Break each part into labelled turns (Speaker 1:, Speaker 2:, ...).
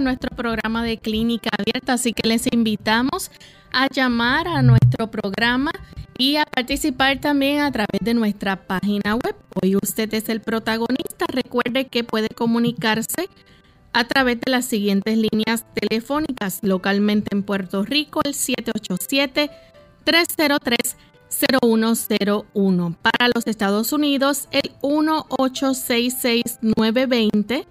Speaker 1: Nuestro programa de clínica abierta, así que les invitamos a llamar a nuestro programa y a participar también a través de nuestra página web. Hoy usted es el protagonista. Recuerde que puede comunicarse a través de las siguientes líneas telefónicas localmente en Puerto Rico, el 787 303 0101. Para los Estados Unidos, el 1866 920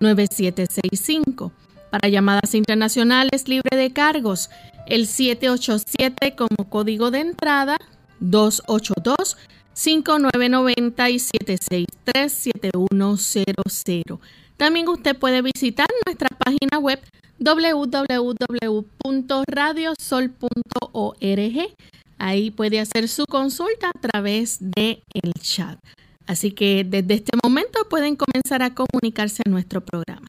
Speaker 1: 9765. Para llamadas internacionales libre de cargos, el 787 como código de entrada 282 5990 y 763-7100. También usted puede visitar nuestra página web www.radiosol.org. Ahí puede hacer su consulta a través de chat. Así que desde este momento pueden comenzar a comunicarse en nuestro programa.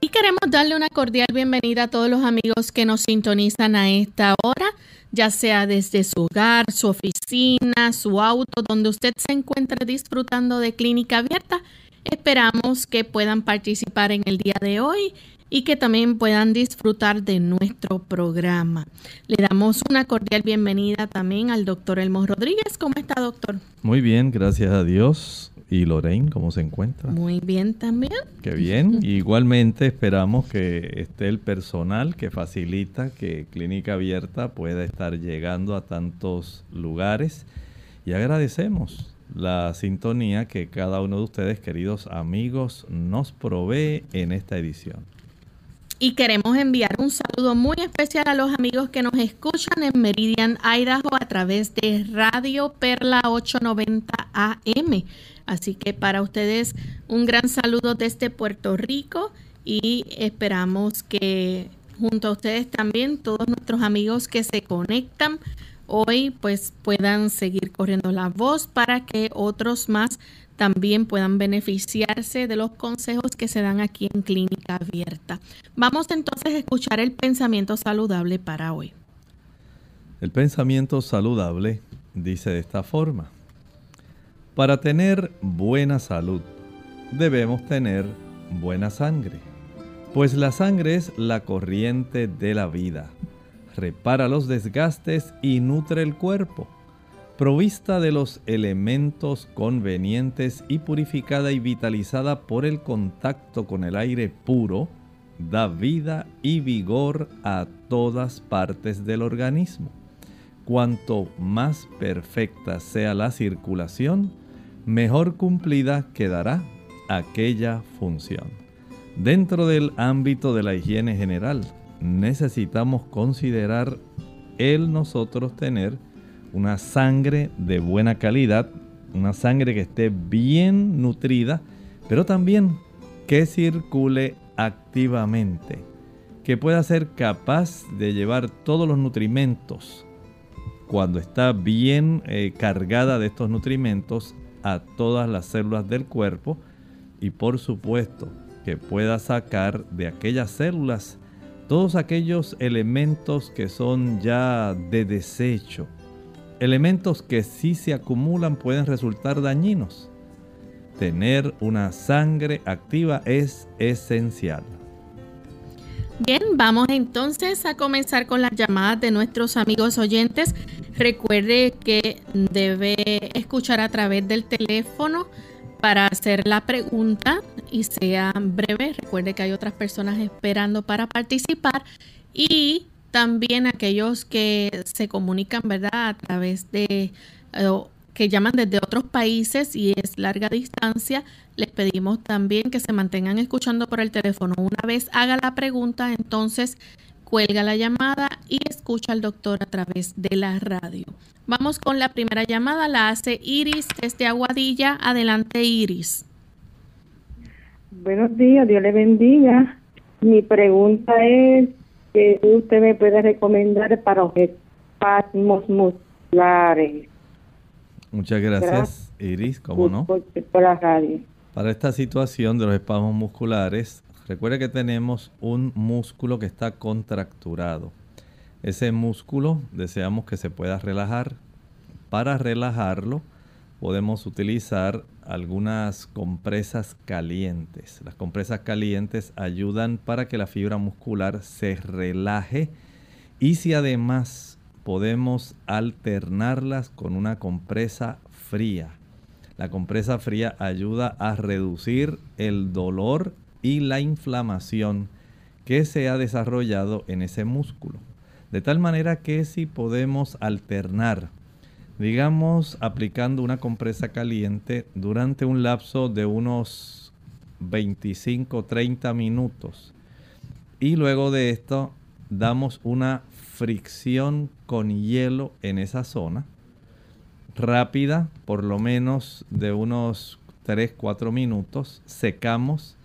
Speaker 1: Y queremos darle una cordial bienvenida a todos los amigos que nos sintonizan a esta hora ya sea desde su hogar, su oficina, su auto, donde usted se encuentre disfrutando de clínica abierta. Esperamos que puedan participar en el día de hoy y que también puedan disfrutar de nuestro programa. Le damos una cordial bienvenida también al doctor Elmo Rodríguez. ¿Cómo está, doctor?
Speaker 2: Muy bien, gracias a Dios. ¿Y Lorraine cómo se encuentra?
Speaker 1: Muy bien también.
Speaker 2: Qué bien. Igualmente esperamos que esté el personal que facilita que Clínica Abierta pueda estar llegando a tantos lugares. Y agradecemos la sintonía que cada uno de ustedes, queridos amigos, nos provee en esta edición.
Speaker 1: Y queremos enviar un saludo muy especial a los amigos que nos escuchan en Meridian, Idaho, a través de Radio Perla 890 AM. Así que para ustedes un gran saludo desde Puerto Rico y esperamos que junto a ustedes también todos nuestros amigos que se conectan hoy pues puedan seguir corriendo la voz para que otros más también puedan beneficiarse de los consejos que se dan aquí en Clínica Abierta. Vamos entonces a escuchar el pensamiento saludable para hoy.
Speaker 2: El pensamiento saludable dice de esta forma. Para tener buena salud debemos tener buena sangre, pues la sangre es la corriente de la vida, repara los desgastes y nutre el cuerpo. Provista de los elementos convenientes y purificada y vitalizada por el contacto con el aire puro, da vida y vigor a todas partes del organismo. Cuanto más perfecta sea la circulación, mejor cumplida quedará aquella función. Dentro del ámbito de la higiene general, necesitamos considerar el nosotros tener una sangre de buena calidad, una sangre que esté bien nutrida, pero también que circule activamente, que pueda ser capaz de llevar todos los nutrimentos cuando está bien eh, cargada de estos nutrimentos a todas las células del cuerpo y por supuesto que pueda sacar de aquellas células todos aquellos elementos que son ya de desecho, elementos que si se acumulan pueden resultar dañinos. Tener una sangre activa es esencial.
Speaker 1: Bien, vamos entonces a comenzar con las llamadas de nuestros amigos oyentes. Recuerde que debe escuchar a través del teléfono para hacer la pregunta y sea breve. Recuerde que hay otras personas esperando para participar y también aquellos que se comunican, ¿verdad? A través de que llaman desde otros países y es larga distancia, les pedimos también que se mantengan escuchando por el teléfono. Una vez haga la pregunta, entonces cuelga la llamada y escucha al doctor a través de la radio. Vamos con la primera llamada, la hace Iris desde Aguadilla. Adelante, Iris.
Speaker 3: Buenos días, Dios le bendiga. Mi pregunta es que usted me puede recomendar para los espasmos musculares.
Speaker 2: Muchas gracias, Iris, ¿cómo no?
Speaker 3: Por, la radio.
Speaker 2: Para esta situación de los espasmos musculares, recuerde que tenemos un músculo que está contracturado. Ese músculo deseamos que se pueda relajar. Para relajarlo, podemos utilizar algunas compresas calientes. Las compresas calientes ayudan para que la fibra muscular se relaje y si además podemos alternarlas con una compresa fría. La compresa fría ayuda a reducir el dolor y la inflamación que se ha desarrollado en ese músculo. De tal manera que si podemos alternar, digamos aplicando una compresa caliente durante un lapso de unos 25-30 minutos y luego de esto damos una fricción con hielo en esa zona, rápida, por lo menos de unos 3-4 minutos, secamos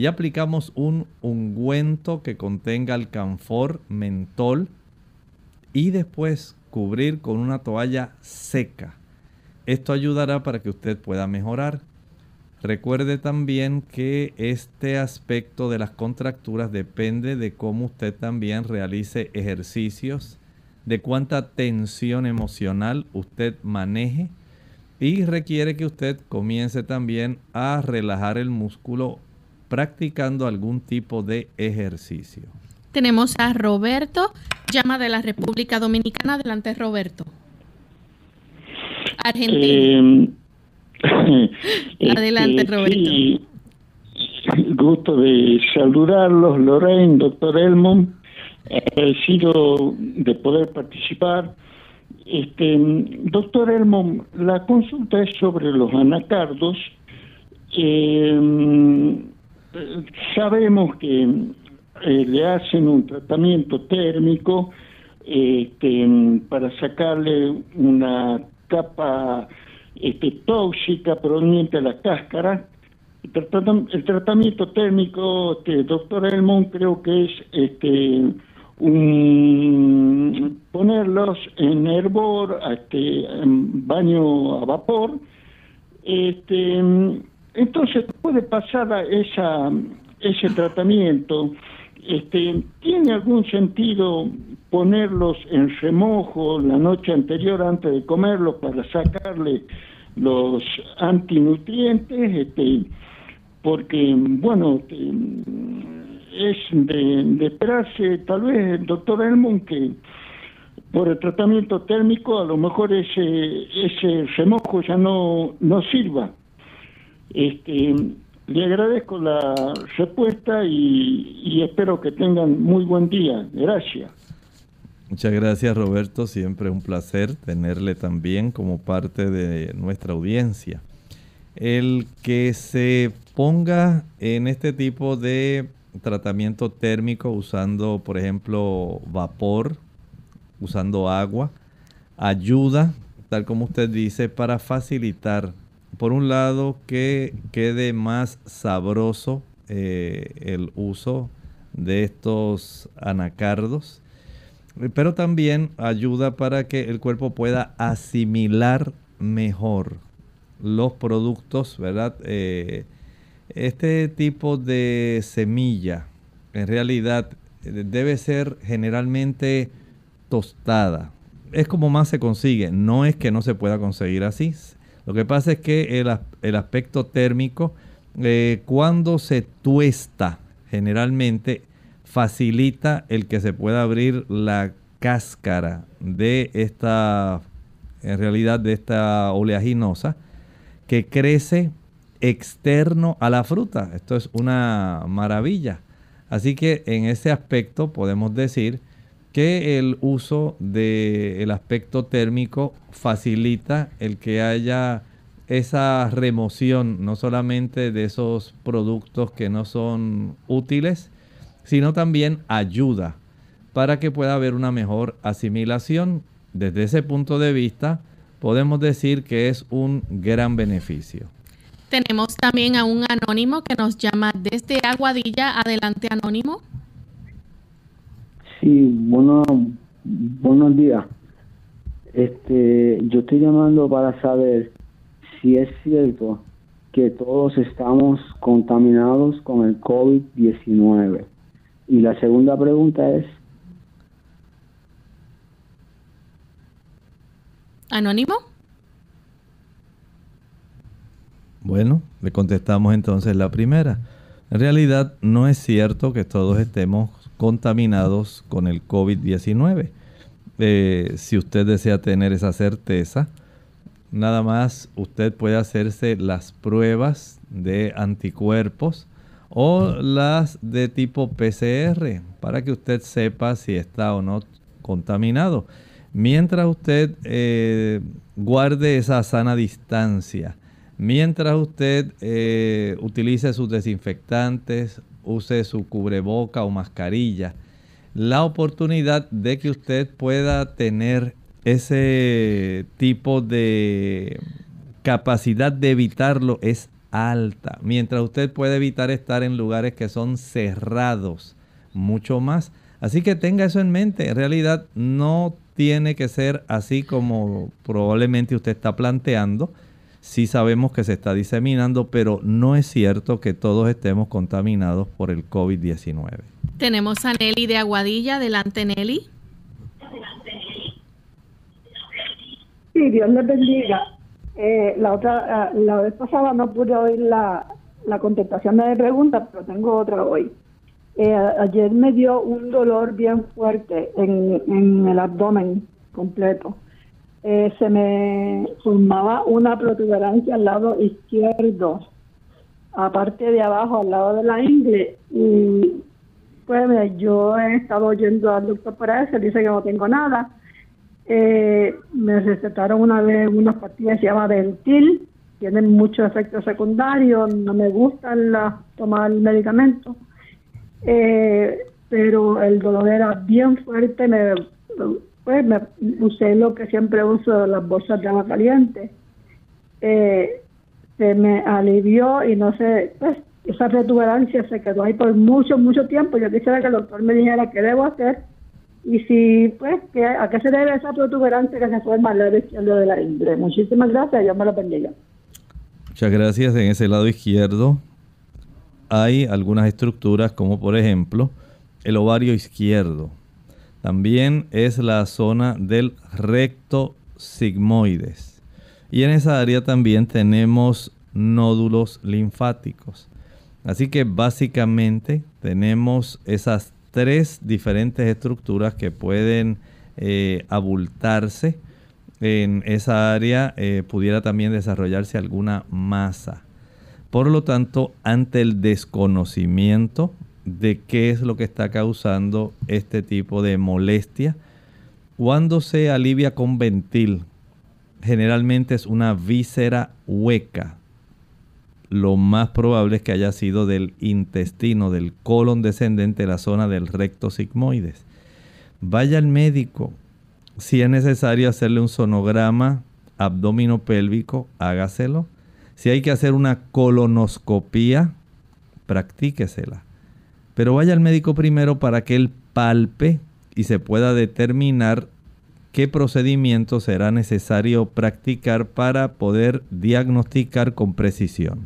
Speaker 2: y aplicamos un ungüento que contenga alcanfor, mentol y después cubrir con una toalla seca. Esto ayudará para que usted pueda mejorar. Recuerde también que este aspecto de las contracturas depende de cómo usted también realice ejercicios, de cuánta tensión emocional usted maneje y requiere que usted comience también a relajar el músculo practicando algún tipo de ejercicio.
Speaker 1: Tenemos a Roberto, llama de la República Dominicana. Adelante, Roberto. Argentina. Eh, Adelante, Roberto.
Speaker 4: gusto de saludarlos, Lorraine, doctor Elmon. Agradecido de poder participar. Este, doctor Elmon, la consulta es sobre los anacardos. Eh, sabemos que eh, le hacen un tratamiento térmico este, para sacarle una capa este, tóxica proveniente de la cáscara. El, tratamiento térmico, este, doctor Elmont, creo que es este, un, ponerlos en hervor, este, en baño a vapor. Este, entonces puede pasar a esa, ese tratamiento. Este, ¿Tiene algún sentido ponerlos en remojo la noche anterior antes de comerlos para sacarle los antinutrientes, este, porque, bueno, es de, esperarse, tal vez, doctor Elmon, que por el tratamiento térmico a lo mejor ese, ese remojo ya no, no sirva. Este, le agradezco la respuesta y, y espero que tengan muy buen día. Gracias.
Speaker 2: Muchas gracias Roberto, siempre un placer tenerle también como parte de nuestra audiencia. El que se ponga en este tipo de tratamiento térmico usando, por ejemplo, vapor, usando agua, ayuda, tal como usted dice, para facilitar, por un lado, que quede más sabroso eh, el uso de estos anacardos, pero también ayuda para que el cuerpo pueda asimilar mejor los productos, ¿verdad? Eh, este tipo de semilla en realidad debe ser generalmente tostada. Es como más se consigue, no es que no se pueda conseguir así. Lo que pasa es que el, aspecto térmico, eh, cuando se tuesta, generalmente facilita el que se pueda abrir la cáscara de esta, en realidad de esta oleaginosa, que crece externo a la fruta. Esto es una maravilla. Así que en ese aspecto podemos decir que el uso del aspecto térmico facilita el que haya esa remoción no solamente de esos productos que no son útiles, sino también ayuda para que pueda haber una mejor asimilación. Desde ese punto de vista, podemos decir que es un gran beneficio.
Speaker 1: Tenemos también a un anónimo que nos llama desde Aguadilla. Adelante, anónimo.
Speaker 5: Sí, bueno, buenos días. Este, yo estoy llamando para saber si es cierto que todos estamos contaminados con el COVID-19. Y la segunda pregunta es...
Speaker 1: Anónimo.
Speaker 2: Bueno, le contestamos entonces la primera. En realidad no es cierto que todos estemos contaminados con el COVID-19. Eh, si usted desea tener esa certeza, nada más usted puede hacerse las pruebas de anticuerpos o las de tipo PCR para que usted sepa si está o no contaminado. Mientras usted eh, guarde esa sana distancia, mientras usted eh, utilice sus desinfectantes, use su cubreboca o mascarilla, la oportunidad de que usted pueda tener ese tipo de capacidad de evitarlo es alta. Mientras usted puede evitar estar en lugares que son cerrados, mucho más. Así que tenga eso en mente. En realidad no tiene que ser así como probablemente usted está planteando. Sí sabemos que se está diseminando, pero no es cierto que todos estemos contaminados por el COVID-19.
Speaker 1: Tenemos a Nelly de Aguadilla. Adelante, Nelly.
Speaker 6: Sí, Dios les bendiga. Eh, la otra, ah, la vez pasada no pude oír la, la contestación de mi pregunta, pero tengo otra hoy. Eh, ayer me dio un dolor bien fuerte en, en el abdomen completo. Eh, se me formaba una protuberancia al lado izquierdo, aparte de abajo, al lado de la ingle. Y pues yo he estado yendo al doctor para eso, dice que no tengo nada eh, me recetaron una vez unas pastillas que se llama Ventil, tienen muchos efectos secundarios, no me gustan las, tomar el medicamento, eh, pero el dolor era bien fuerte, me, pues me usé lo que siempre uso, las bolsas de agua caliente. Eh, se me alivió y no sé, pues esa protuberancia se quedó ahí por mucho, mucho tiempo. Yo quisiera que el doctor me dijera qué debo hacer y si, pues, ¿a qué se debe esa protuberancia que se forma al lado izquierdo de la ingle? Muchísimas gracias, Dios me lo bendiga.
Speaker 2: Muchas gracias. En ese lado izquierdo hay algunas estructuras como por ejemplo el ovario izquierdo. También es la zona del recto sigmoides. Y en esa área también tenemos nódulos linfáticos. Así que básicamente tenemos esas tres diferentes estructuras que pueden eh, abultarse. En esa área eh, pudiera también desarrollarse alguna masa. Por lo tanto, ante el desconocimiento de qué es lo que está causando este tipo de molestia, cuando se alivia con ventil, generalmente es una víscera hueca, lo más probable es que haya sido del intestino, del colon descendente, la zona del recto sigmoides. Vaya al médico. Si es necesario hacerle un sonograma abdominopélvico, hágaselo. Si hay que hacer una colonoscopía practíquesela. Pero vaya al médico primero para que él palpe y se pueda determinar qué procedimiento será necesario practicar para poder diagnosticar con precisión.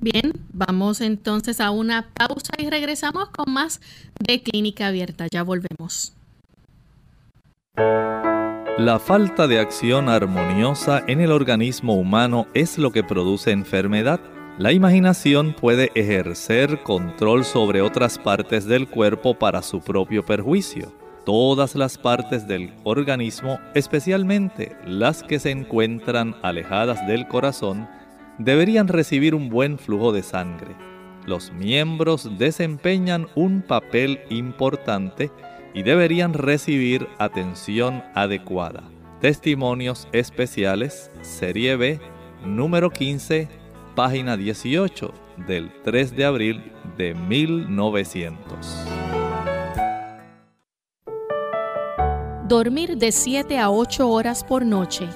Speaker 1: Bien, vamos entonces a una pausa y regresamos con más de Clínica Abierta. Ya volvemos.
Speaker 2: La falta de acción armoniosa en el organismo humano es lo que produce enfermedad. La imaginación puede ejercer control sobre otras partes del cuerpo para su propio perjuicio todas las partes del organismo, especialmente las que se encuentran alejadas del corazón, deberían recibir un buen flujo de sangre. Los miembros desempeñan un papel importante y deberían recibir atención adecuada. Testimonios especiales, Serie B, número 15, página 18, del 3 de abril de 1900.
Speaker 1: dormir de 7 a 8 horas por noche,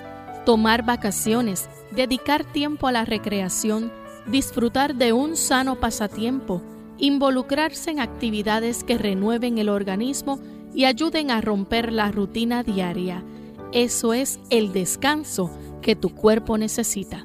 Speaker 1: tomar vacaciones, dedicar tiempo a la recreación, disfrutar de un sano pasatiempo, involucrarse en actividades que renueven el organismo y ayuden a romper la rutina diaria. Eso es el descanso que tu cuerpo necesita.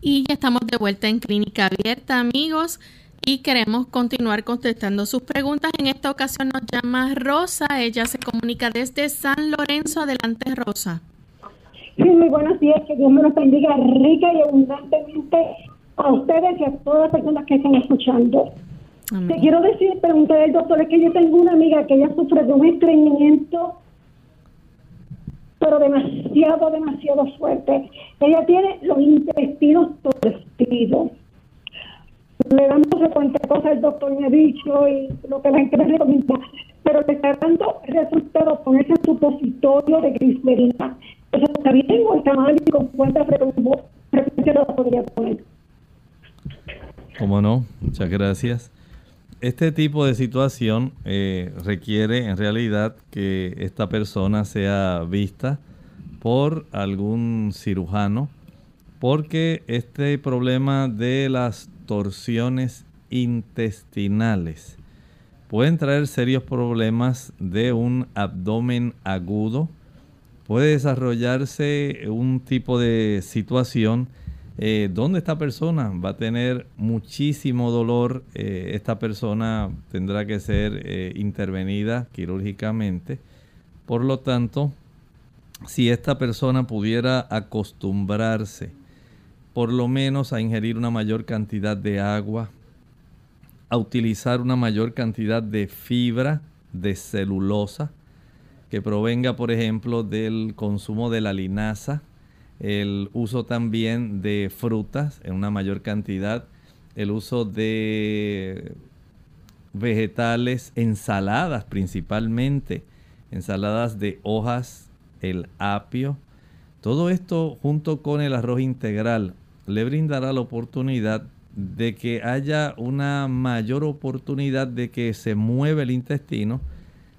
Speaker 1: Y ya estamos de vuelta en Clínica Abierta, amigos, y queremos continuar contestando sus preguntas. En esta ocasión nos llama Rosa, ella se comunica desde San Lorenzo. Adelante, Rosa.
Speaker 7: Sí, muy buenos días, que Dios me los bendiga rica y abundantemente a ustedes y a todas las personas que están escuchando. Te quiero decir, preguntar al doctor, es que yo tengo una amiga que ella sufre de un estreñimiento pero demasiado, demasiado fuerte. Ella tiene los intestinos torcidos. Le damos cuántas cosas el doctor me ha dicho y lo que la gente me recomienda, pero le está dando resultados con ese supositorio de glicerina. ¿Eso está bien o está mal y con cuánta frecuencia lo podría poner?
Speaker 2: ¿Cómo no? Muchas gracias este tipo de situación eh, requiere en realidad que esta persona sea vista por algún cirujano porque este problema de las torsiones intestinales pueden traer serios problemas de un abdomen agudo, puede desarrollarse un tipo de situación eh, donde esta persona va a tener muchísimo dolor. Eh, esta persona tendrá que ser eh, intervenida quirúrgicamente. Por lo tanto, si esta persona pudiera acostumbrarse por lo menos a ingerir una mayor cantidad de agua, a utilizar una mayor cantidad de fibra, de celulosa, que provenga, por ejemplo, del consumo de la linaza, el uso también de frutas en una mayor cantidad, el uso de vegetales, ensaladas principalmente, ensaladas de hojas, el apio. Todo esto junto con el arroz integral le brindará la oportunidad de que haya una mayor oportunidad de que se mueva el intestino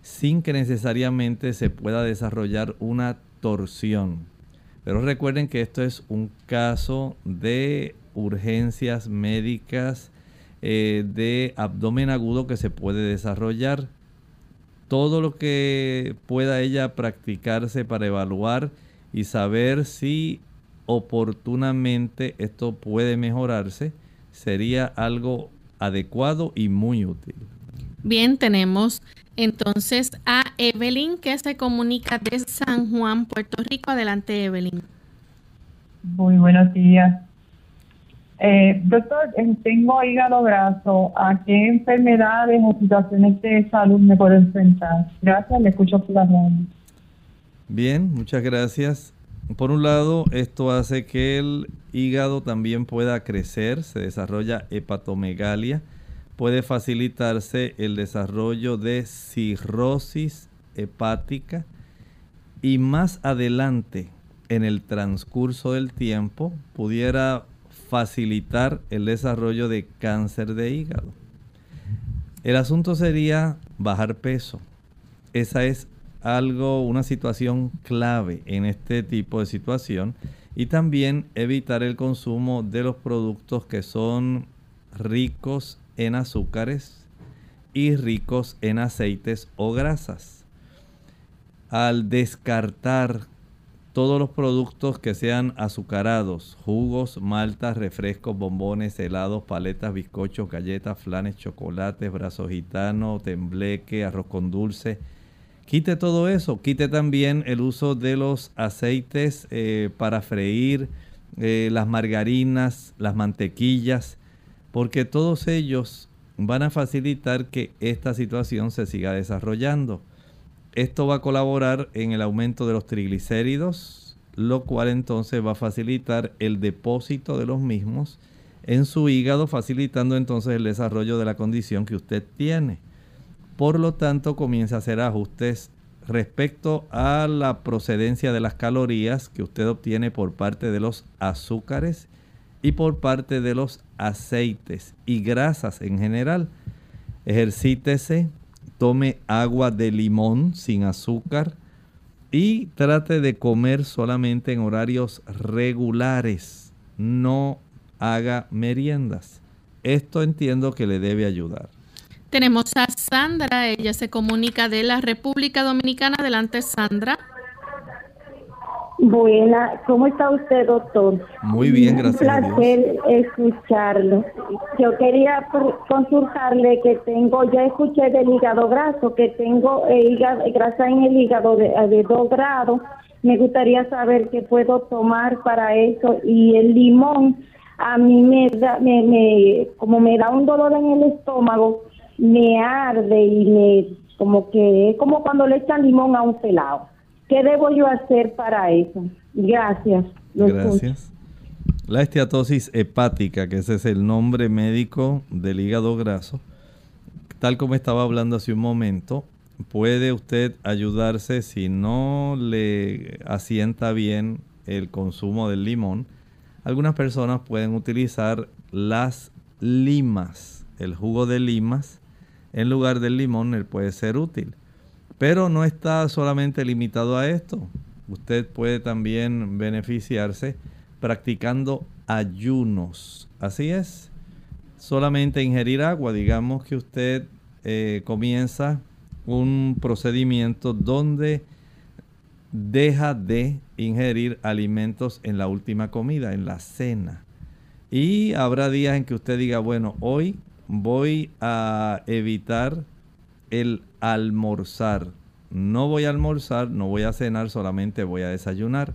Speaker 2: sin que necesariamente se pueda desarrollar una torsión. Pero recuerden que esto es un caso de urgencias médicas eh, de abdomen agudo que se puede desarrollar. Todo lo que pueda ella practicarse para evaluar y saber si oportunamente esto puede mejorarse sería algo adecuado y muy útil.
Speaker 1: Bien, tenemos entonces a Evelyn que se comunica de San Juan, Puerto Rico. Adelante, Evelyn.
Speaker 8: Muy buenos días. Eh, doctor, eh, tengo hígado graso. ¿A qué enfermedades o situaciones de salud me puedo enfrentar? Gracias, le escucho por la
Speaker 2: Bien, muchas gracias. Por un lado, esto hace que el hígado también pueda crecer, se desarrolla hepatomegalia, puede facilitarse el desarrollo de cirrosis hepática y más adelante en el transcurso del tiempo pudiera facilitar el desarrollo de cáncer de hígado. El asunto sería bajar peso. Esa es algo, una situación clave en este tipo de situación. Y también evitar el consumo de los productos que son ricos en azúcares y ricos en aceites o grasas. Al descartar todos los productos que sean azucarados, jugos, maltas, refrescos, bombones, helados, paletas, bizcochos, galletas, flanes, chocolates, brazos gitanos, tembleque, arroz con dulce. Quite todo eso, quite también el uso de los aceites eh, para freír, eh, las margarinas, las mantequillas, porque todos ellos van a facilitar que esta situación se siga desarrollando. Esto va a colaborar en el aumento de los triglicéridos, lo cual entonces va a facilitar el depósito de los mismos en su hígado, facilitando entonces el desarrollo de la condición que usted tiene. Por lo tanto, comienza a hacer ajustes respecto a la procedencia de las calorías que usted obtiene por parte de los azúcares y por parte de los aceites y grasas en general. Ejercítese, tome agua de limón sin azúcar y trate de comer solamente en horarios regulares. No haga meriendas. Esto entiendo que le debe ayudar.
Speaker 1: Tenemos a Sandra, ella se comunica de la República Dominicana. Adelante, Sandra.
Speaker 7: Buena, ¿cómo está usted, doctor?
Speaker 2: Muy bien, gracias.
Speaker 7: Un placer escucharlo. Yo quería consultarle que tengo, ya escuché del hígado graso, que tengo eh, hígado, grasa en el hígado de, de dos grados. Me gustaría saber qué puedo tomar para eso. Y el limón, a mí me da, me, me, como me da un dolor en el estómago, me arde y me, como que es como cuando le echan limón a un pelado. ¿Qué debo yo hacer para eso? Gracias.
Speaker 2: Gracias. La esteatosis hepática, que ese es el nombre médico del hígado graso, tal como estaba hablando hace un momento, puede usted ayudarse si no le asienta bien el consumo del limón. Algunas personas pueden utilizar las limas, el jugo de limas, en lugar del limón, él puede ser útil. Pero no está solamente limitado a esto. Usted puede también beneficiarse practicando ayunos. Así es. Solamente ingerir agua. Digamos que usted eh, comienza un procedimiento donde deja de ingerir alimentos en la última comida, en la cena. Y habrá días en que usted diga, bueno, hoy voy a evitar el almorzar. No voy a almorzar, no voy a cenar, solamente voy a desayunar.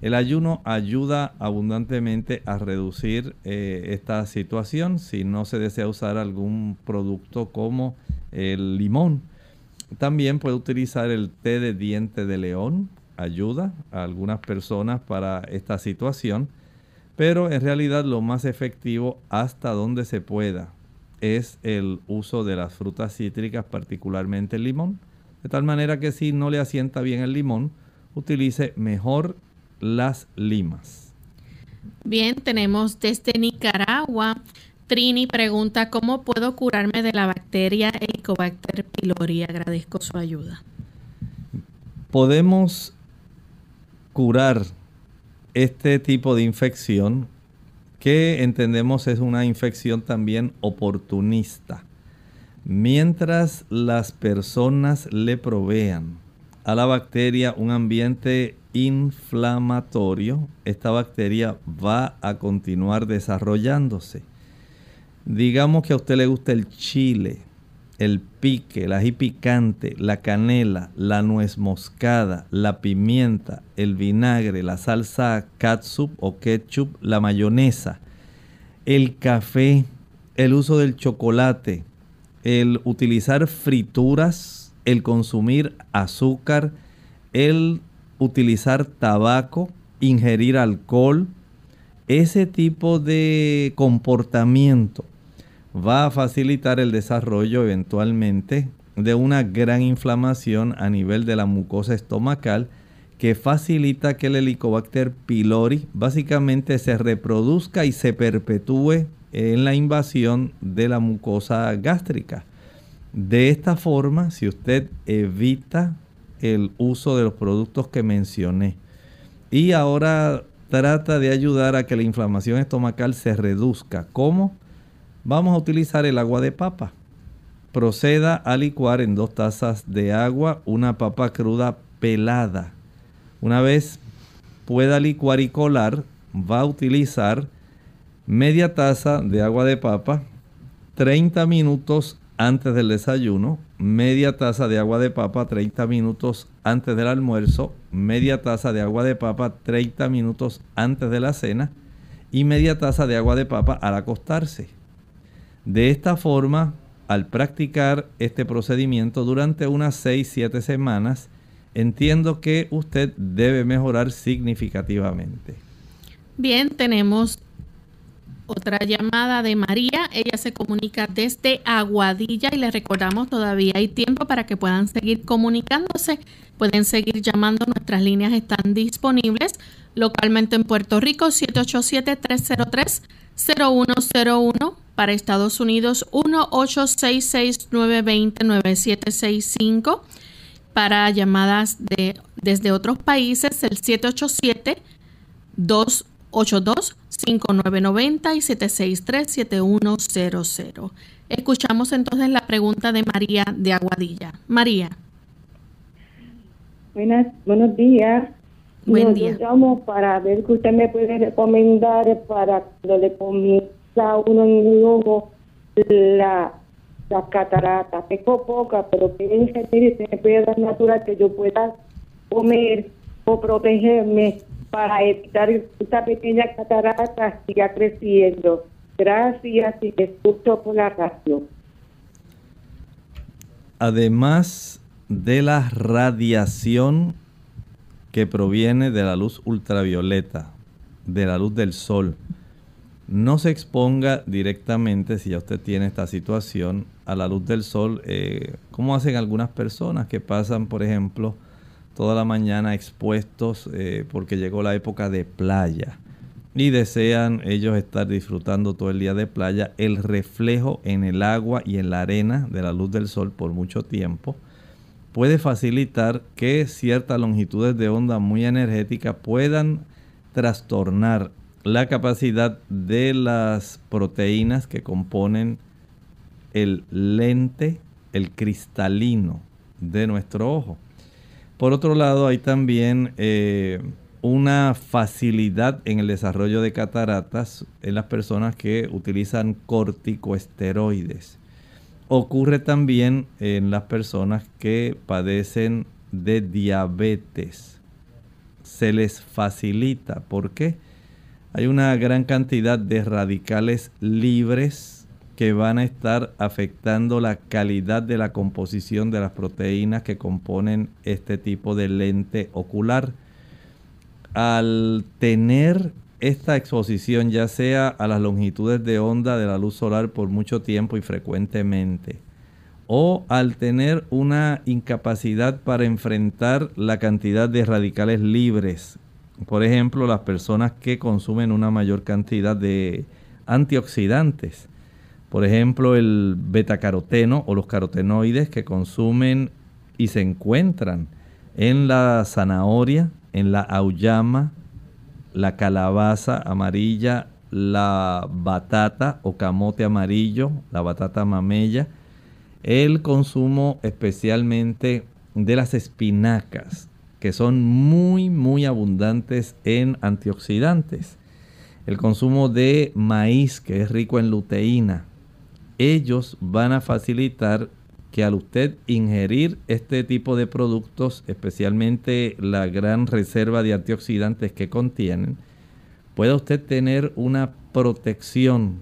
Speaker 2: El ayuno ayuda abundantemente a reducir eh, esta situación si no se desea usar algún producto como el limón. También puede utilizar el té de diente de león, ayuda a algunas personas para esta situación, pero en realidad lo más efectivo hasta donde se pueda es el uso de las frutas cítricas, particularmente el limón. De tal manera que si no le asienta bien el limón, utilice mejor las limas.
Speaker 1: Bien, tenemos desde Nicaragua. Trini pregunta, ¿cómo puedo curarme de la bacteria Helicobacter pylori? Agradezco su ayuda.
Speaker 2: Podemos curar este tipo de infección que entendemos es una infección también oportunista. Mientras las personas le provean a la bacteria un ambiente inflamatorio, esta bacteria va a continuar desarrollándose. Digamos que a usted le gusta el chile, el pique, el ají picante, la canela, la nuez moscada, la pimienta, el vinagre, la salsa catsup o ketchup, la mayonesa, el café, el uso del chocolate, el utilizar frituras, el consumir azúcar, el utilizar tabaco, ingerir alcohol, ese tipo de comportamiento va a facilitar el desarrollo eventualmente de una gran inflamación a nivel de la mucosa estomacal que facilita que el Helicobacter pylori básicamente se reproduzca y se perpetúe en la invasión de la mucosa gástrica. De esta forma, si usted evita el uso de los productos que mencioné y ahora trata de ayudar a que la inflamación estomacal se reduzca, ¿cómo? Vamos a utilizar el agua de papa. Proceda a licuar en dos tazas de agua una papa cruda pelada. Una vez pueda licuar y colar, va a utilizar media taza de agua de papa 30 minutos antes del desayuno, media taza de agua de papa 30 minutos antes del almuerzo, media taza de agua de papa 30 minutos antes de la cena y media taza de agua de papa al acostarse. De esta forma, al practicar este procedimiento durante unas 6-7 semanas, entiendo que usted debe mejorar significativamente.
Speaker 1: Bien, tenemos otra llamada de María. Ella se comunica desde Aguadilla y le recordamos todavía hay tiempo para que puedan seguir comunicándose. Pueden seguir llamando, nuestras líneas están disponibles localmente en Puerto Rico 787 303 0101 para Estados Unidos 1-866-920-9765. Para llamadas de, desde otros países, el 787-282-5990 y 763-7100. Escuchamos entonces la pregunta de María de Aguadilla. María.
Speaker 3: Buenas, buenos días.
Speaker 1: Buen día.
Speaker 3: Yo llamo para ver que usted me puede recomendar para cuando le uno en el ojo la, las cataratas. Tengo poca, pero sentir y puede dar natural que yo pueda comer o protegerme para evitar esta pequeña catarata siga creciendo. Gracias y te escucho por la radio.
Speaker 2: Además de la radiación que proviene de la luz ultravioleta, de la luz del sol, no se exponga directamente, si ya usted tiene esta situación, a la luz del sol, eh, como hacen algunas personas que pasan, por ejemplo, toda la mañana expuestos eh, porque llegó la época de playa y desean ellos estar disfrutando todo el día de playa, el reflejo en el agua y en la arena de la luz del sol por mucho tiempo puede facilitar que ciertas longitudes de onda muy energéticas puedan trastornar la capacidad de las proteínas que componen el lente, el cristalino de nuestro ojo. Por otro lado, hay también eh, una facilidad en el desarrollo de cataratas en las personas que utilizan corticoesteroides. Ocurre también en las personas que padecen de diabetes. Se les facilita. ¿Por qué? Hay una gran cantidad de radicales libres que van a estar afectando la calidad de la composición de las proteínas que componen este tipo de lente ocular. Al tener esta exposición ya sea a las longitudes de onda de la luz solar por mucho tiempo y frecuentemente, o al tener una incapacidad para enfrentar la cantidad de radicales libres. Por ejemplo, las personas que consumen una mayor cantidad de antioxidantes. Por ejemplo, el betacaroteno o los carotenoides que consumen y se encuentran en la zanahoria, en la auyama, la calabaza amarilla, la batata o camote amarillo, la batata mamella, el consumo especialmente de las espinacas, que son muy, muy abundantes en antioxidantes. El consumo de maíz, que es rico en luteína. Ellos van a facilitar que al usted ingerir este tipo de productos, especialmente la gran reserva de antioxidantes que contienen, pueda usted tener una protección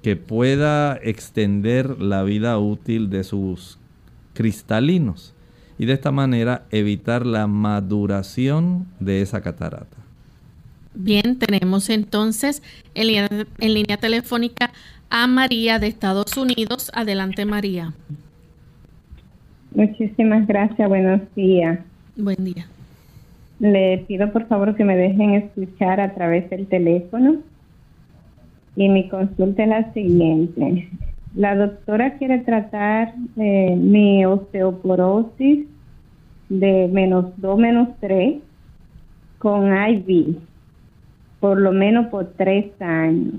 Speaker 2: que pueda extender la vida útil de sus cristalinos y de esta manera evitar la maduración de esa catarata.
Speaker 1: Bien, tenemos entonces en línea, en línea telefónica a María de Estados Unidos. Adelante María.
Speaker 9: Muchísimas gracias, buenos días.
Speaker 1: Buen día.
Speaker 9: Le pido por favor que me dejen escuchar a través del teléfono y mi consulta es la siguiente. La doctora quiere tratar eh, mi osteoporosis de menos 2, menos 3 con IV, por lo menos por tres años.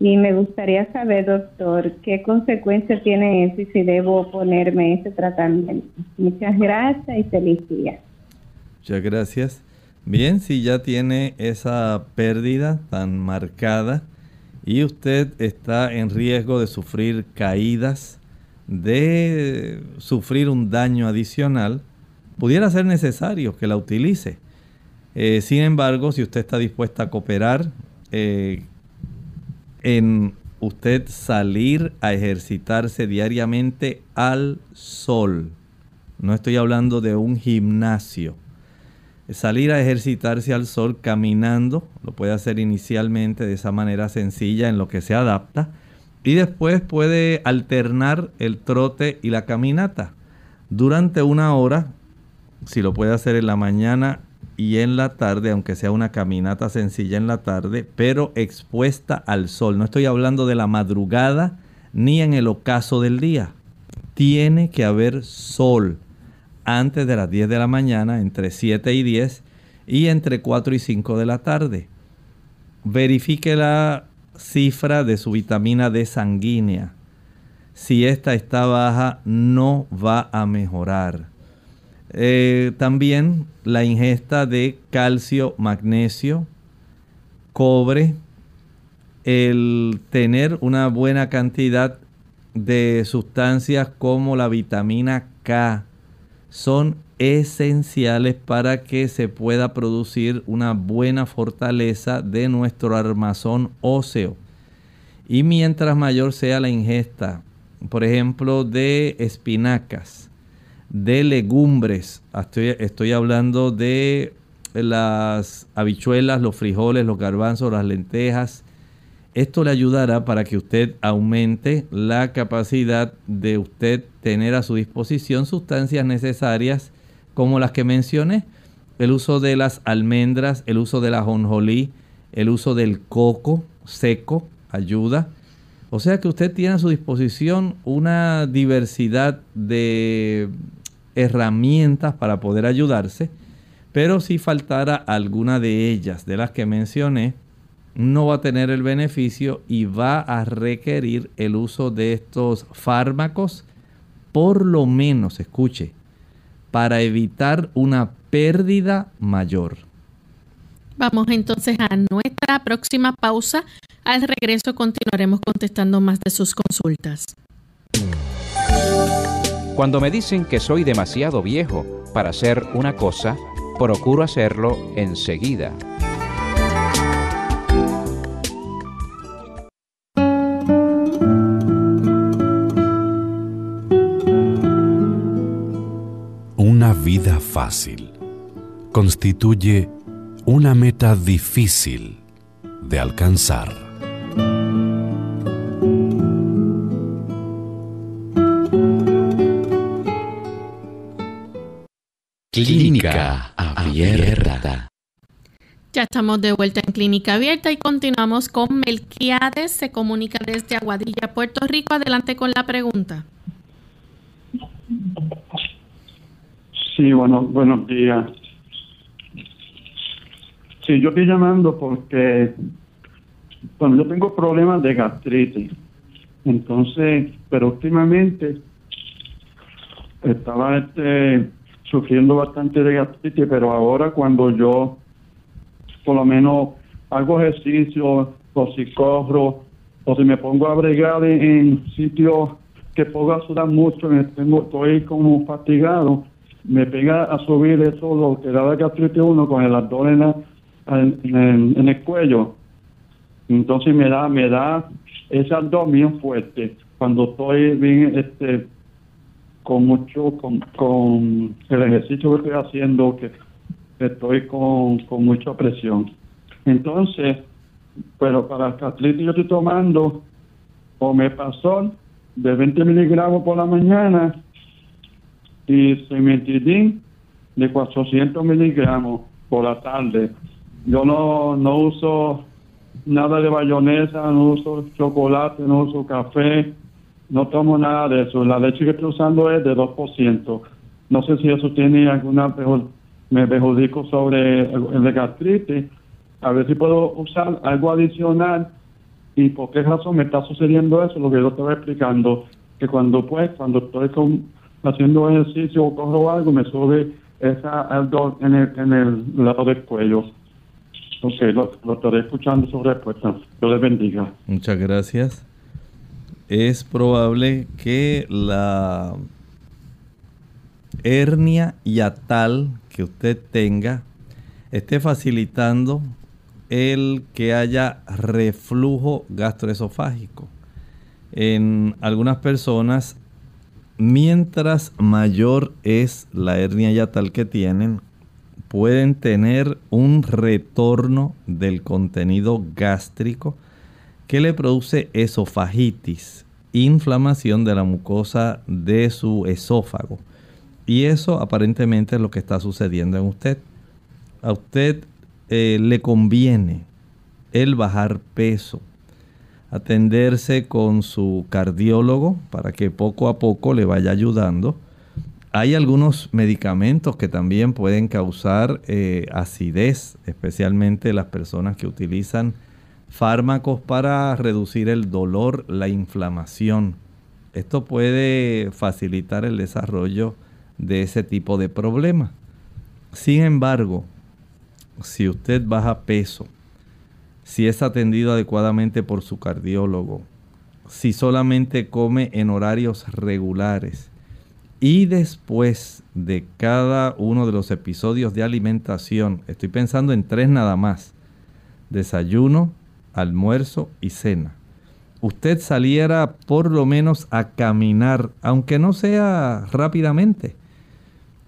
Speaker 9: Y me gustaría saber, doctor, qué consecuencias tiene eso y si debo ponerme ese tratamiento. Muchas gracias y feliz día.
Speaker 2: Muchas gracias. Bien, si ya tiene esa pérdida tan marcada y usted está en riesgo de sufrir caídas, de sufrir un daño adicional, pudiera ser necesario que la utilice. Eh, sin embargo, si usted está dispuesta a cooperar eh, en usted salir a ejercitarse diariamente al sol, no estoy hablando de un gimnasio, salir a ejercitarse al sol caminando, lo puede hacer inicialmente de esa manera sencilla en lo que se adapta y después puede alternar el trote y la caminata durante una hora, si lo puede hacer en la mañana y en la tarde, aunque sea una caminata sencilla en la tarde, pero expuesta al sol. No estoy hablando de la madrugada ni en el ocaso del día. Tiene que haber sol antes de las 10 de la mañana, entre 7 y 10, y entre 4 y 5 de la tarde. Verifique la cifra de su vitamina D sanguínea. Si esta está baja, no va a mejorar. Eh, también la ingesta de calcio, magnesio, cobre, el tener una buena cantidad de sustancias como la vitamina K, son esenciales para que se pueda producir una buena fortaleza de nuestro armazón óseo. Y mientras mayor sea la ingesta, por ejemplo, de espinacas, de legumbres, estoy, estoy hablando de las habichuelas, los frijoles, los garbanzos, las lentejas, esto le ayudará para que usted aumente la capacidad de usted tener a su disposición sustancias necesarias como las que mencioné. El uso de las almendras, el uso de la jonjolí, el uso del coco seco ayuda. O sea que usted tiene a su disposición una diversidad de herramientas para poder ayudarse, pero si faltara alguna de ellas, de las que mencioné, no va a tener el beneficio y va a requerir el uso de estos fármacos, por lo menos, escuche, para evitar una pérdida mayor.
Speaker 1: Vamos entonces a nuestra próxima pausa. Al regreso continuaremos contestando más de sus consultas.
Speaker 10: Cuando me dicen que soy demasiado viejo para hacer una cosa, procuro hacerlo enseguida.
Speaker 11: Vida fácil constituye una meta difícil de alcanzar.
Speaker 12: Clínica Abierta.
Speaker 1: Ya estamos de vuelta en Clínica Abierta y continuamos con Melquiades. Se comunica desde Aguadilla, Puerto Rico. Adelante con la pregunta.
Speaker 13: Sí, bueno, buenos días. Sí, yo estoy llamando porque, bueno, yo tengo problemas de gastritis. Entonces, pero últimamente estaba este, sufriendo bastante de gastritis, pero ahora cuando yo por lo menos hago ejercicio, o si corro, o si me pongo a bregar en, sitios que puedo sudar mucho, me tengo, estoy como fatigado, me pega a subir eso, lo que da la gastritis uno con el abdomen en, el cuello. Entonces me da, me da ese abdomen fuerte cuando estoy bien, este, con mucho, con, con el ejercicio que estoy haciendo, que estoy con, con mucha presión. Entonces, pero para el gastritis yo estoy tomando omeprazol de 20 miligramos por la mañana y cimetidín de 400 miligramos por la tarde. Yo no, no uso nada de bayonesa, no uso chocolate, no uso café, no tomo nada de eso. La leche que estoy usando es de 2%. No sé si eso tiene alguna me perjudico sobre el, gastritis, a ver si puedo usar algo adicional y por qué razón me está sucediendo eso, lo que yo estaba explicando, que cuando pues, cuando estoy haciendo ejercicio o corro algo, me sube esa algo en el, en el lado del cuello. Ok, lo, lo estaré escuchando sobre respuesta. Dios les bendiga.
Speaker 2: Muchas gracias. Es probable que la hernia yatal que usted tenga esté facilitando el que haya reflujo gastroesofágico. En algunas personas, mientras mayor es la hernia yatal que tienen, pueden tener un retorno del contenido gástrico que le produce esofagitis, inflamación de la mucosa de su esófago. Y eso aparentemente es lo que está sucediendo en usted. A usted eh, le conviene el bajar peso, atenderse con su cardiólogo para que poco a poco le vaya ayudando. Hay algunos medicamentos que también pueden causar eh, acidez, especialmente las personas que utilizan fármacos para reducir el dolor, la inflamación. Esto puede facilitar el desarrollo de ese tipo de problema. Sin embargo, si usted baja peso, si es atendido adecuadamente por su cardiólogo, si solamente come en horarios regulares y después de cada uno de los episodios de alimentación, estoy pensando en tres nada más, desayuno, almuerzo y cena, usted saliera por lo menos a caminar, aunque no sea rápidamente,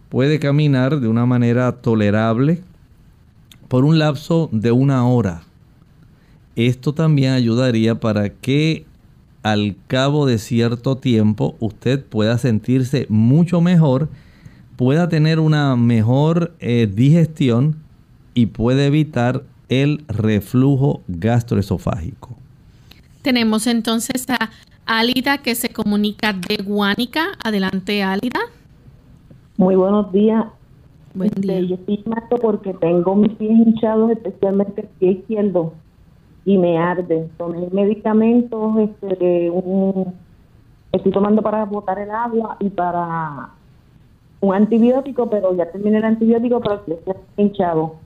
Speaker 2: puede caminar de una manera tolerable por un lapso de una hora. Esto también ayudaría para que al cabo de cierto tiempo usted pueda sentirse mucho mejor, pueda tener una mejor eh, digestión y puede evitar el reflujo gastroesofágico.
Speaker 1: Tenemos entonces a Álida que se comunica de Guánica. Adelante, Álida.
Speaker 3: Muy buenos días.
Speaker 1: Buen
Speaker 3: este,
Speaker 1: día.
Speaker 3: Yo estoy porque tengo mis pies hinchados, especialmente el pie izquierdo, y me arde. Tomé medicamentos, este, un, estoy tomando para botar el agua y para un antibiótico, pero ya terminé el antibiótico, pero está hinchado.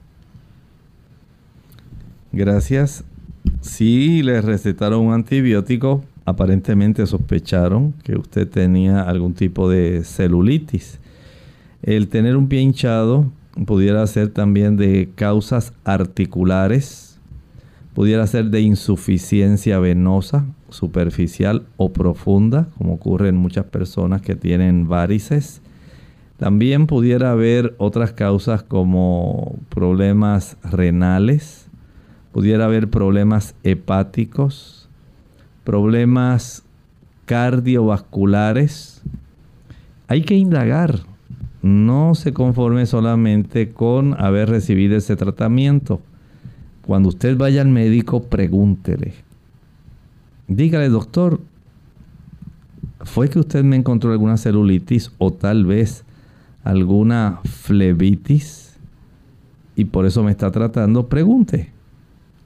Speaker 2: Gracias. Si le recetaron un antibiótico, aparentemente sospecharon que usted tenía algún tipo de celulitis. El tener un pie hinchado pudiera ser también de causas articulares, pudiera ser de insuficiencia venosa, superficial o profunda, como ocurre en muchas personas que tienen varices. También pudiera haber otras causas como problemas renales, pudiera haber problemas hepáticos, problemas cardiovasculares. Hay que indagar, no se conforme solamente con haber recibido ese tratamiento. Cuando usted vaya al médico, pregúntele. Dígale, doctor, ¿fue que usted me encontró alguna celulitis o tal vez alguna flebitis y por eso me está tratando? Pregunte.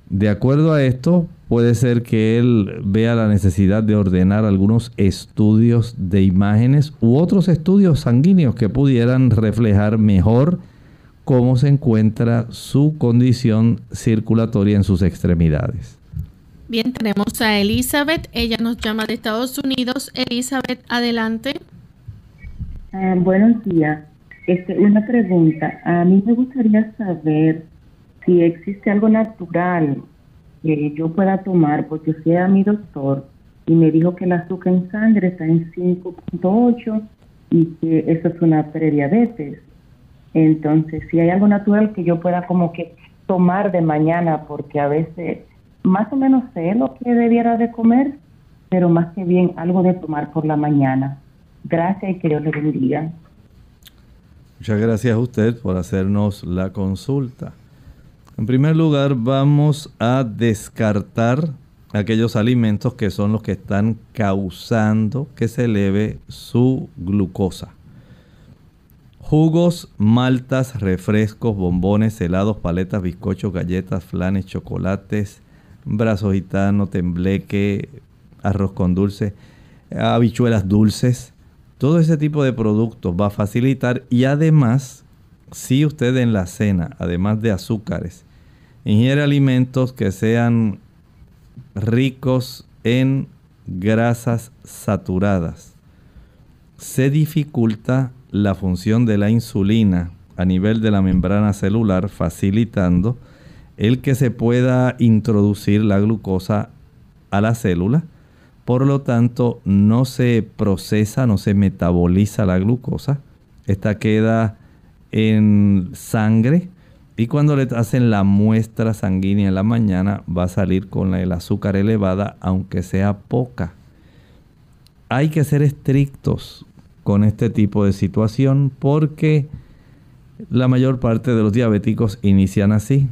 Speaker 2: De acuerdo a esto, puede ser que él vea la necesidad de ordenar algunos estudios de imágenes u otros estudios sanguíneos que pudieran reflejar mejor cómo se encuentra su condición circulatoria en sus extremidades.
Speaker 1: Bien, tenemos a Elizabeth, ella nos llama de Estados Unidos. Elizabeth, adelante.
Speaker 14: Ah, buenos días. Este, una pregunta. A mí me gustaría saber si existe algo natural que yo pueda tomar, porque fui a mi doctor y me dijo que el azúcar en sangre está en 5.8 y que eso es una prediabetes. Entonces, si hay algo natural que yo pueda como que tomar de mañana, porque a veces más o menos sé lo que debiera de comer, pero más que bien algo de tomar por la mañana. Gracias y que Dios le bendiga.
Speaker 2: Muchas gracias a usted por hacernos la consulta. En primer lugar, vamos a descartar aquellos alimentos que son los que están causando que se eleve su glucosa. Jugos, maltas, refrescos, bombones, helados, paletas, bizcochos, galletas, flanes, chocolates, brazo gitano, tembleque, arroz con dulce, habichuelas dulces. Todo ese tipo de productos va a facilitar y además, si usted en la cena, además de azúcares, Ingiere alimentos que sean ricos en grasas saturadas. Se dificulta la función de la insulina a nivel de la membrana celular, facilitando el que se pueda introducir la glucosa a la célula. Por lo tanto, no se procesa, no se metaboliza la glucosa. Esta queda en sangre y cuando le hacen la muestra sanguínea en la mañana, va a salir con el azúcar elevada, aunque sea poca. Hay que ser estrictos con este tipo de situación porque la mayor parte de los diabéticos inician así.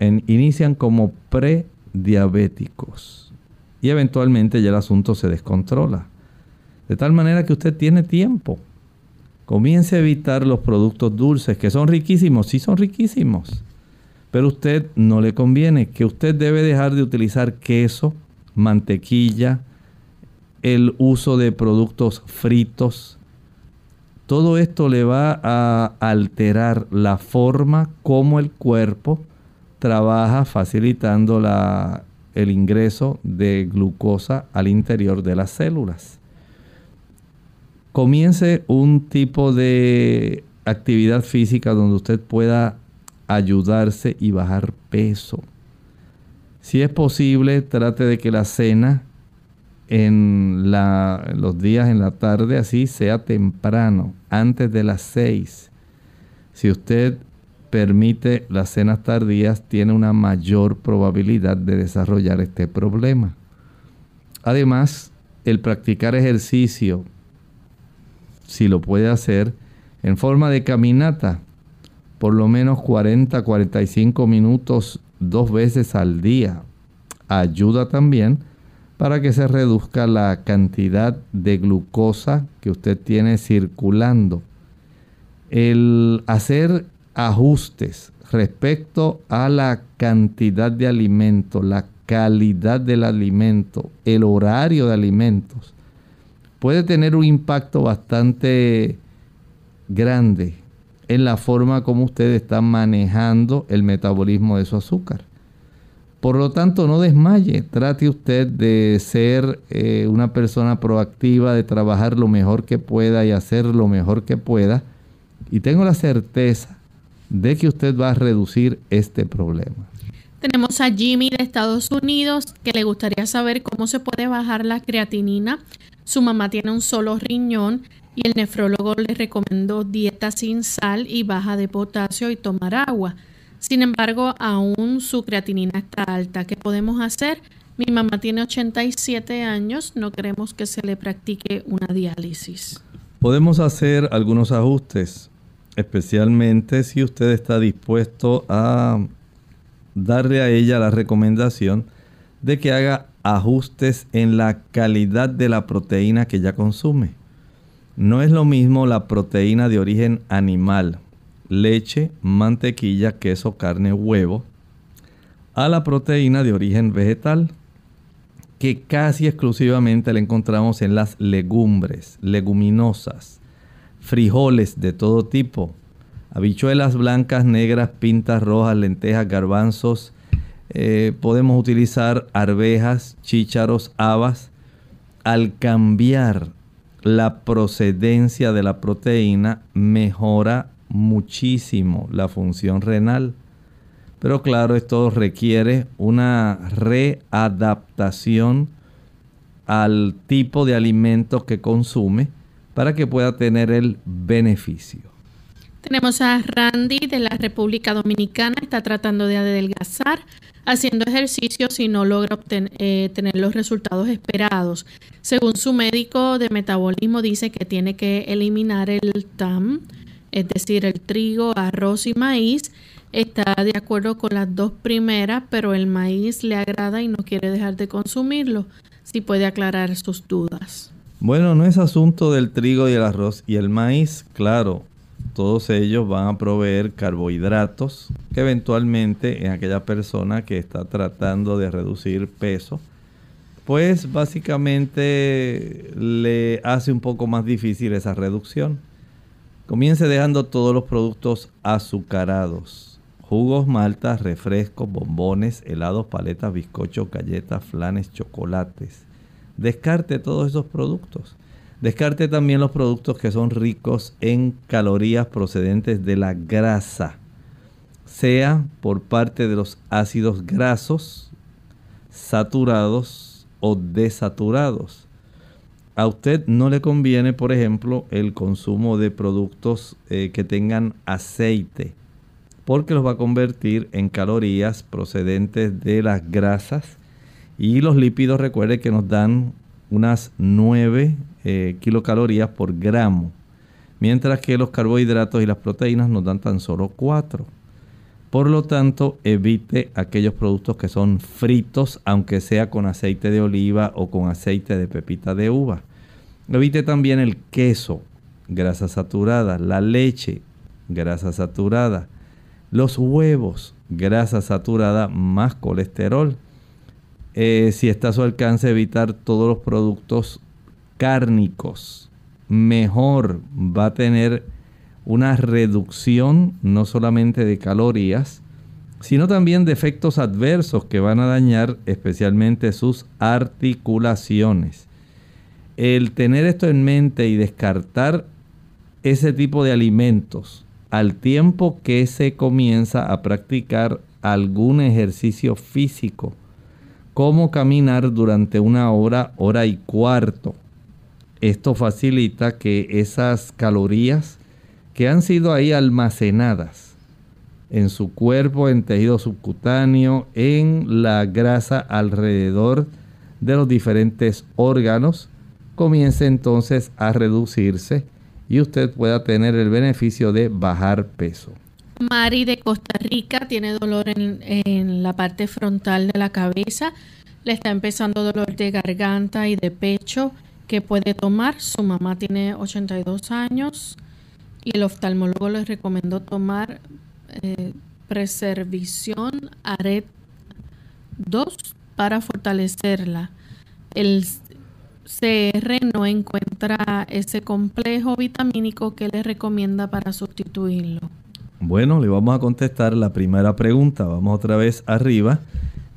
Speaker 2: inician como prediabéticos. Y eventualmente ya el asunto se descontrola. De tal manera que usted tiene tiempo Comience a evitar los productos dulces, que son riquísimos, sí son riquísimos. Pero a usted no le conviene, que usted debe dejar de utilizar queso, mantequilla, el uso de productos fritos. Todo esto le va a alterar la forma como el cuerpo trabaja facilitando la, el ingreso de glucosa al interior de las células comience un tipo de actividad física donde usted pueda ayudarse y bajar peso. Si es posible, trate de que la cena en, los días en la tarde así sea temprano, antes de las 6. Si usted permite las cenas tardías, tiene una mayor probabilidad de desarrollar este problema. Además, el practicar ejercicio si lo puede hacer en forma de caminata, por lo menos 40, 45 minutos dos veces al día. Ayuda también para que se reduzca la cantidad de glucosa que usted tiene circulando. El hacer ajustes respecto a la cantidad de alimento, la calidad del alimento, el horario de alimentos, puede tener un impacto bastante grande en la forma como usted está manejando el metabolismo de su azúcar. Por lo tanto, no desmaye, trate usted de ser eh, una persona proactiva, de trabajar lo mejor que pueda y hacer lo mejor que pueda. Y tengo la certeza de que usted va a reducir este problema.
Speaker 1: Tenemos a Jimmy de Estados Unidos que le gustaría saber cómo se puede bajar la creatinina su mamá tiene un solo riñón, y el nefrólogo le recomendó dieta sin sal y baja de potasio y tomar agua. Sin embargo, aún su creatinina está alta. ¿Qué podemos hacer? Mi mamá tiene 87 años, no queremos que se le practique una diálisis.
Speaker 2: Podemos hacer algunos ajustes, especialmente si usted está dispuesto a darle a ella la recomendación de que haga ajustes en la calidad de la proteína que ella consume. No es lo mismo la proteína de origen animal, leche, mantequilla, queso, carne, huevo, a la proteína de origen vegetal, que casi exclusivamente la encontramos en las legumbres, leguminosas, frijoles de todo tipo, habichuelas blancas, negras, pintas rojas, lentejas, garbanzos, eh, podemos utilizar arvejas, chícharos, habas. Al cambiar la procedencia de la proteína, mejora muchísimo la función renal. Pero claro, esto requiere una readaptación al tipo de alimentos que consume para que pueda tener el beneficio.
Speaker 1: Tenemos a Randy de la República Dominicana, está tratando de adelgazar, haciendo ejercicios y no logra obtener, eh, tener los resultados esperados. Según su médico de metabolismo dice que tiene que eliminar el TAM, es decir, el trigo, arroz y maíz. Está de acuerdo con las dos primeras, pero el maíz le agrada y no quiere dejar de consumirlo. Si puede aclarar sus dudas.
Speaker 2: Bueno, no es asunto del trigo y el arroz y el maíz, claro todos ellos van a proveer carbohidratos que eventualmente en aquella persona que está tratando de reducir peso, pues básicamente le hace un poco más difícil esa reducción. Comience dejando todos los productos azucarados, jugos, maltas, refrescos, bombones, helados, paletas, bizcochos, galletas, flanes, chocolates. Descarte todos esos productos. Descarte también los productos que son ricos en calorías procedentes de la grasa, sea por parte de los ácidos grasos, saturados o desaturados. A usted no le conviene, por ejemplo, el consumo de productos eh, que tengan aceite, porque los va a convertir en calorías procedentes de las grasas y los lípidos, recuerde que nos dan unas 9 eh, kilocalorías por gramo, mientras que los carbohidratos y las proteínas nos dan tan solo 4. Por lo tanto, evite aquellos productos que son fritos, aunque sea con aceite de oliva o con aceite de pepita de uva. Evite también el queso, grasa saturada, la leche, grasa saturada, los huevos, grasa saturada más colesterol. Eh, si está a su alcance, evitar todos los productos cárnicos, mejor va a tener una reducción no solamente de calorías, sino también de efectos adversos que van a dañar especialmente sus articulaciones. El tener esto en mente y descartar ese tipo de alimentos al tiempo que se comienza a practicar algún ejercicio físico, como caminar durante una hora, hora y cuarto, esto facilita que esas calorías que han sido ahí almacenadas en su cuerpo, en tejido subcutáneo, en la grasa alrededor de los diferentes órganos, comience entonces a reducirse y usted pueda tener el beneficio de bajar peso.
Speaker 1: Mari de Costa Rica tiene dolor en, la parte frontal de la cabeza, le está empezando dolor de garganta y de pecho que puede tomar. Su mamá tiene 82 años y el oftalmólogo le recomendó tomar eh, Preservisión Aret 2 para fortalecerla. El CR no encuentra ese complejo vitamínico que le recomienda para sustituirlo.
Speaker 2: Bueno, le vamos a contestar la primera pregunta. Vamos otra vez arriba.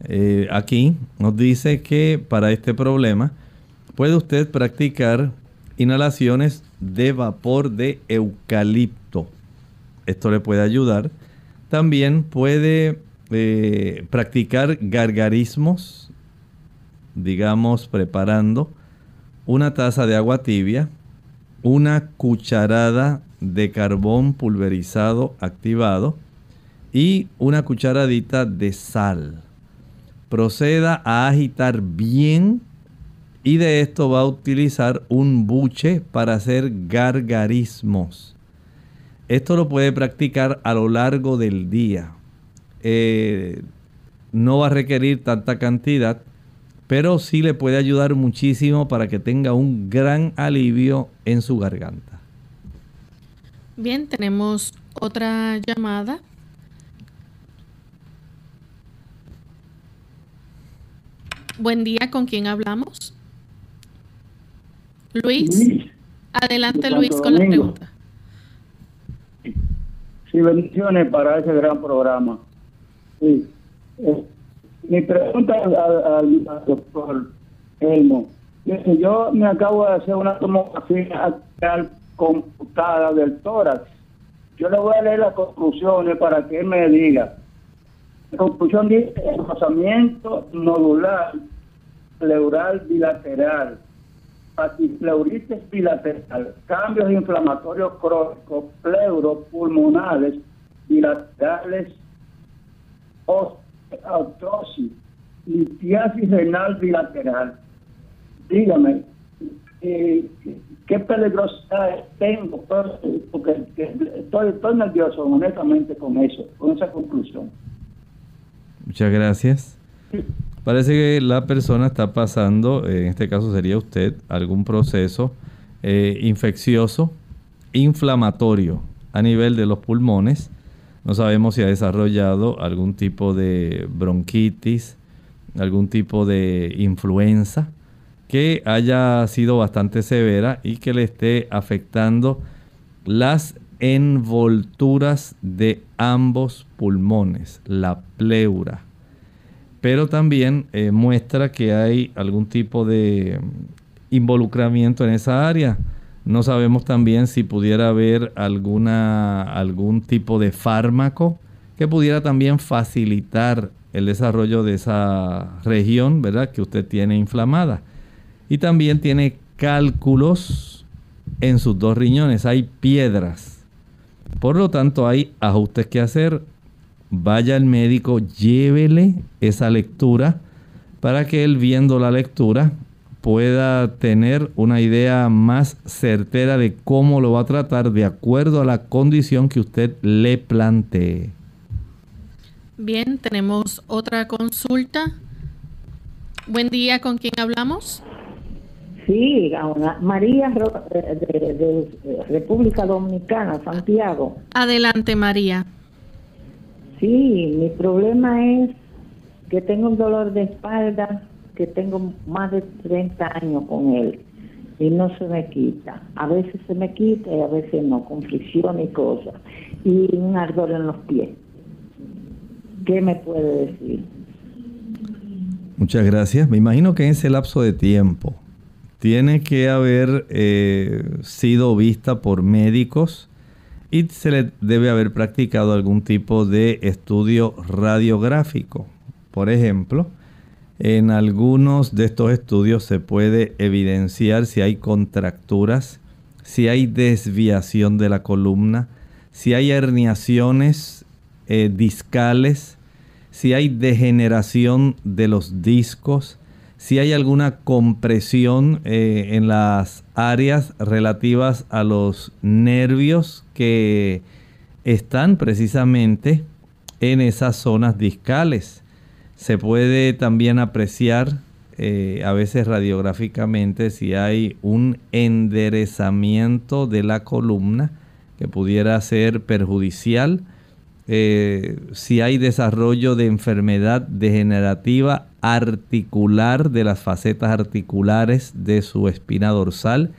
Speaker 2: Eh, aquí nos dice que para este problema puede usted practicar inhalaciones de vapor de eucalipto. Esto le puede ayudar. También puede eh, practicar gargarismos, digamos, preparando una taza de agua tibia una cucharada de carbón pulverizado activado y una cucharadita de sal. Proceda a agitar bien y de esto va a utilizar un buche para hacer gargarismos. Esto lo puede practicar a lo largo del día. Eh, no va a requerir tanta cantidad, pero sí le puede ayudar muchísimo para que tenga un gran alivio en su garganta.
Speaker 1: Bien, tenemos otra llamada. Buen día, ¿con quién hablamos? Luis. Adelante Luis con la pregunta.
Speaker 15: Sí, bendiciones para ese gran programa. Sí. Eh, mi pregunta al, doctor Elmo. yo me acabo de hacer una tomografía computada del tórax. Yo le voy a leer las conclusiones para que me diga. La conclusión dice rozamiento nodular pleural bilateral, patipleuritis bilateral, cambios inflamatorios crónicos, pleuropulmonales bilaterales, osteoartrosis, litiasis renal bilateral. Dígame, eh, ¿qué peligrosidad tengo? Porque estoy, estoy nervioso, honestamente, con eso, con esa conclusión.
Speaker 2: Muchas gracias. Parece que la persona está pasando, en este caso sería usted, algún proceso eh, infeccioso, inflamatorio a nivel de los pulmones. No sabemos si ha desarrollado algún tipo de bronquitis, algún tipo de influenza que haya sido bastante severa y que le esté afectando las envolturas de ambos pulmones, la pleura pero también eh, muestra que hay algún tipo de involucramiento en esa área. No sabemos también si pudiera haber alguna, algún tipo de fármaco que pudiera también facilitar el desarrollo de esa región, ¿verdad? Que usted tiene inflamada. Y también tiene cálculos en sus dos riñones, hay piedras. Por lo tanto, hay ajustes que hacer vaya al médico, llévele esa lectura para que él viendo la lectura pueda tener una idea más certera de cómo lo va a tratar de acuerdo a la condición que usted le plantee.
Speaker 1: Bien, tenemos otra consulta. Buen día, ¿con quién hablamos?
Speaker 16: Sí, María de, de República Dominicana, Santiago.
Speaker 1: Adelante, María.
Speaker 16: Sí, mi problema es que tengo un dolor de espalda que tengo más de 30 años con él y no se me quita. A veces se me quita y a veces no, con fricción y cosas. Y un ardor en los pies. ¿Qué me puede decir?
Speaker 2: Muchas gracias. Me imagino que en ese lapso de tiempo tiene que haber eh, sido vista por médicos y se le debe haber practicado algún tipo de estudio radiográfico. Por ejemplo, en algunos de estos estudios se puede evidenciar si hay contracturas, si hay desviación de la columna, si hay herniaciones eh, discales, si hay degeneración de los discos, si hay alguna compresión eh, en las áreas relativas a los nervios que están precisamente en esas zonas discales. Se puede también apreciar eh, a veces radiográficamente si hay un enderezamiento de la columna que pudiera ser perjudicial, eh, si hay desarrollo de enfermedad degenerativa articular de las facetas articulares de su espina dorsal,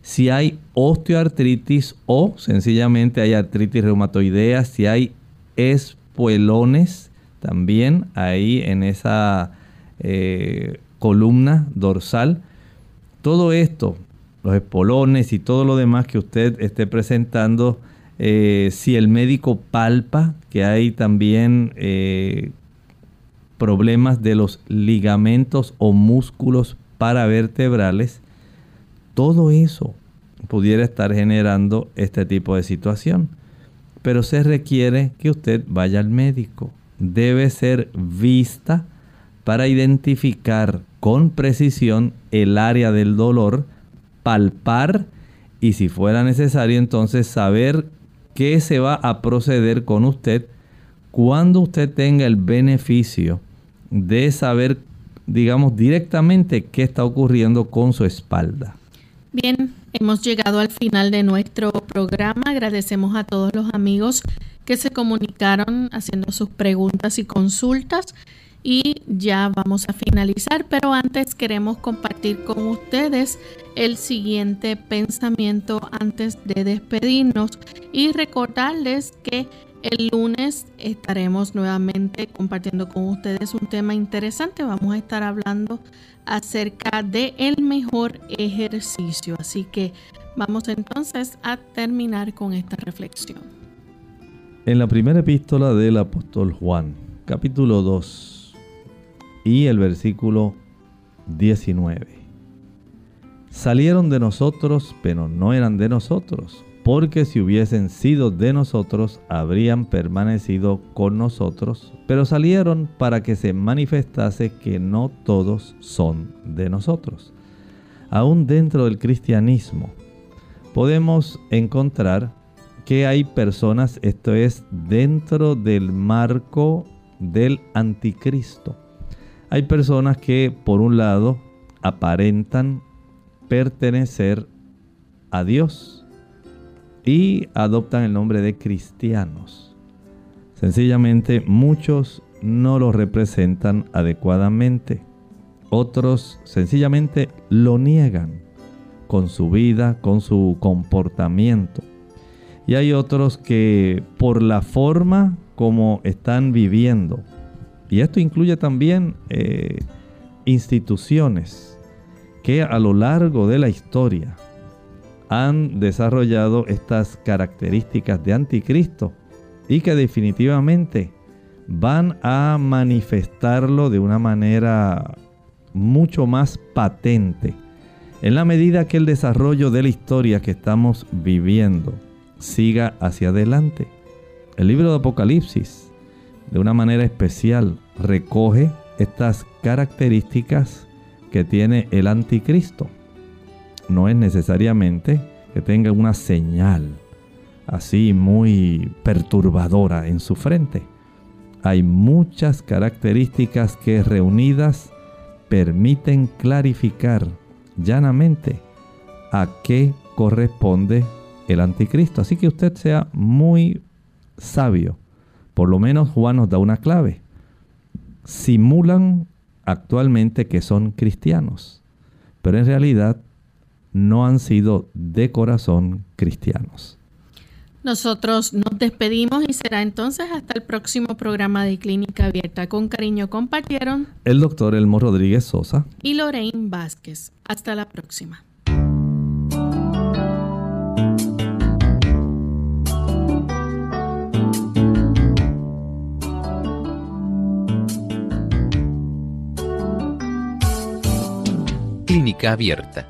Speaker 2: si hay osteoartritis o sencillamente hay artritis reumatoidea, si hay espuelones también ahí en esa eh, columna dorsal. Todo esto, los espolones y todo lo demás que usted esté presentando, eh, si el médico palpa que hay también eh, problemas de los ligamentos o músculos paravertebrales, todo eso pudiera estar generando este tipo de situación. Pero se requiere que usted vaya al médico. Debe ser vista para identificar con precisión el área del dolor, palpar y si fuera necesario entonces saber qué se va a proceder con usted cuando usted tenga el beneficio de saber, digamos, directamente qué está ocurriendo con su espalda.
Speaker 1: Bien, hemos llegado al final de nuestro programa. Agradecemos a todos los amigos que se comunicaron haciendo sus preguntas y consultas y ya vamos a finalizar, pero antes queremos compartir con ustedes el siguiente pensamiento antes de despedirnos y recordarles que el lunes estaremos nuevamente compartiendo con ustedes un tema interesante. Vamos a estar hablando acerca de el mejor ejercicio. Así que vamos entonces a terminar con esta reflexión.
Speaker 2: En la primera epístola del apóstol Juan, capítulo 2 y el versículo 19. Salieron de nosotros, pero no eran de nosotros porque si hubiesen sido de nosotros, habrían permanecido con nosotros, pero salieron para que se manifestase que no todos son de nosotros. Aún dentro del cristianismo podemos encontrar que hay personas, esto es dentro del marco del anticristo. Hay personas que por un lado aparentan pertenecer a Dios, y adoptan el nombre de cristianos. Sencillamente muchos no lo representan adecuadamente. Otros sencillamente lo niegan con su vida, con su comportamiento. Y hay otros que por la forma como están viviendo, y esto incluye también eh, instituciones que a lo largo de la historia han desarrollado estas características de anticristo y que definitivamente van a manifestarlo de una manera mucho más patente en la medida que el desarrollo de la historia que estamos viviendo siga hacia adelante. El libro de Apocalipsis, de una manera especial, recoge estas características que tiene el anticristo no es necesariamente que tenga una señal así muy perturbadora en su frente. Hay muchas características que reunidas permiten clarificar llanamente a qué corresponde el anticristo. Así que usted sea muy sabio. Por lo menos Juan nos da una clave. Simulan actualmente que son cristianos, pero en realidad no han sido de corazón cristianos.
Speaker 1: Nosotros nos despedimos y será entonces hasta el próximo programa de Clínica Abierta. Con cariño compartieron
Speaker 2: el doctor Elmo Rodríguez Sosa
Speaker 1: y Lorraine Vázquez. Hasta la próxima.
Speaker 12: Clínica Abierta